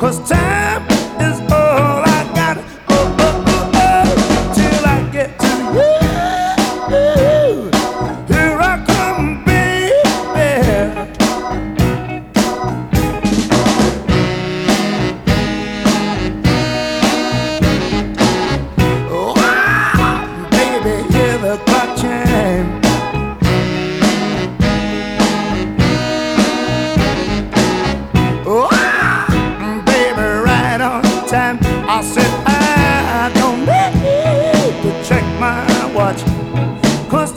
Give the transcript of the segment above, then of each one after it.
Cause time my watch. Cause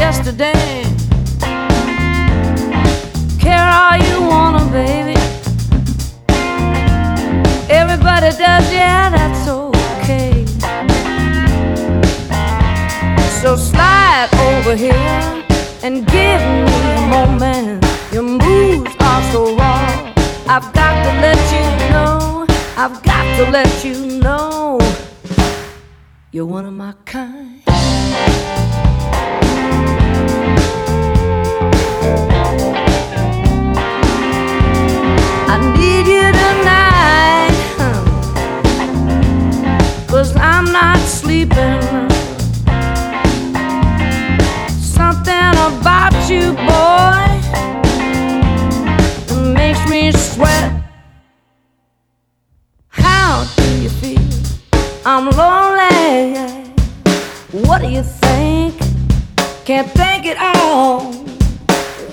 yesterday. Care all you wanna, baby. Everybody does, yeah, that's okay. So slide over here and give me a moment. Your moves are so raw. I've got to let you know. I've got to let you know. You're one of my kind. can't think it all.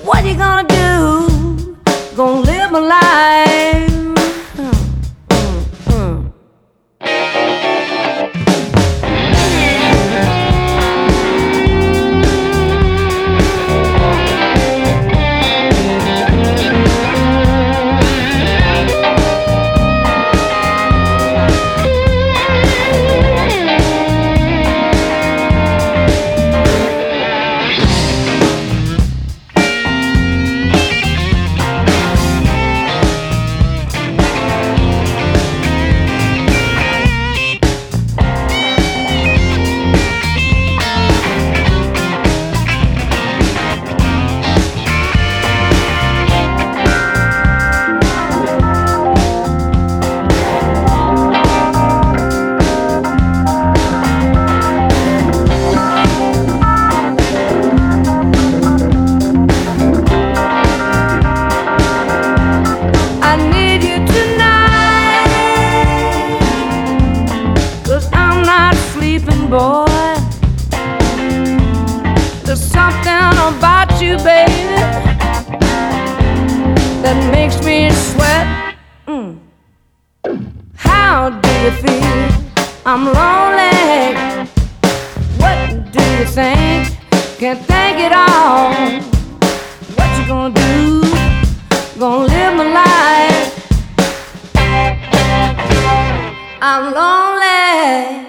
What you gonna do? Gonna live my life. There's something about you, baby, that makes me sweat. Mm. How do you feel? I'm lonely. What do you think? Can't think it all. What you gonna do? Gonna live my life. I'm lonely.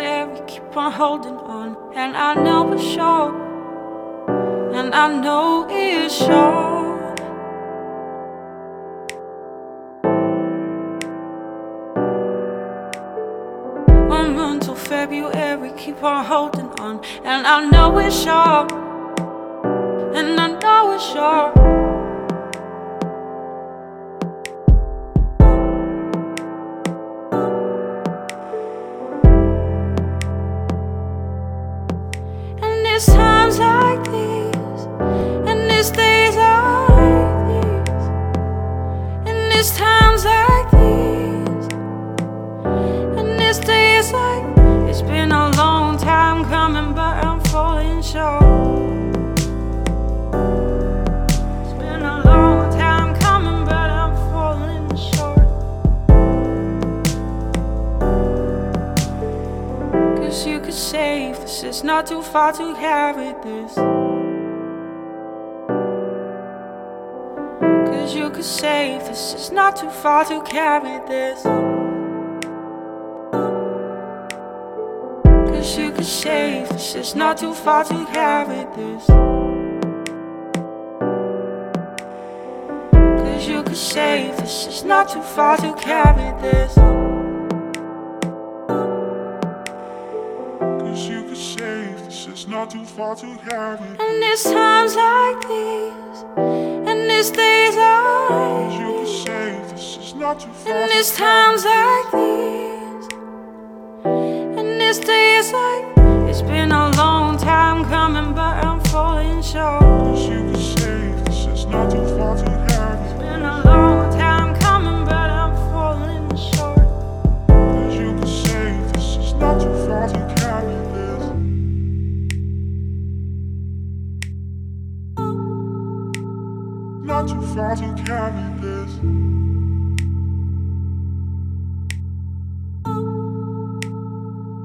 Till February, keep on holding on. And I know it's short, and I know it's short. One month till February, keep on holding on. And I know it's short, and I know it's short. It's not too far to carry this. Cause you could save this, it's not too far to carry this. Cause you could save this, it's not too far to carry this. Cause you could save this, it's not too far to carry this. Too far to carry. And it's times like these, and it's days Cause you like could these, this, it's not too far and it's times like these, and it's days like. It's been a long time coming, but I'm falling short. Not too far to carry this.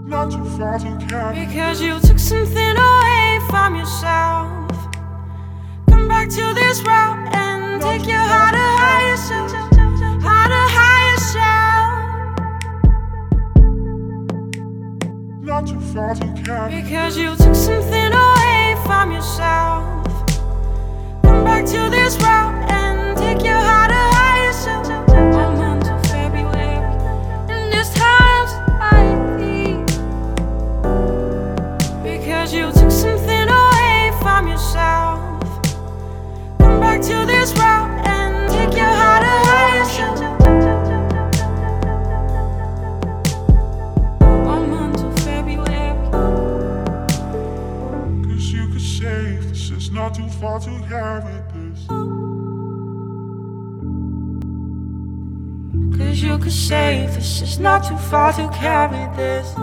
Not too far to carry. Because you took something away from yourself. Come back to this route and take your heart to higher self. Heart to higher self. Not too far to carry. Because you took something away from yourself. Come back to this route Cause you could save this, it's not too far to carry this.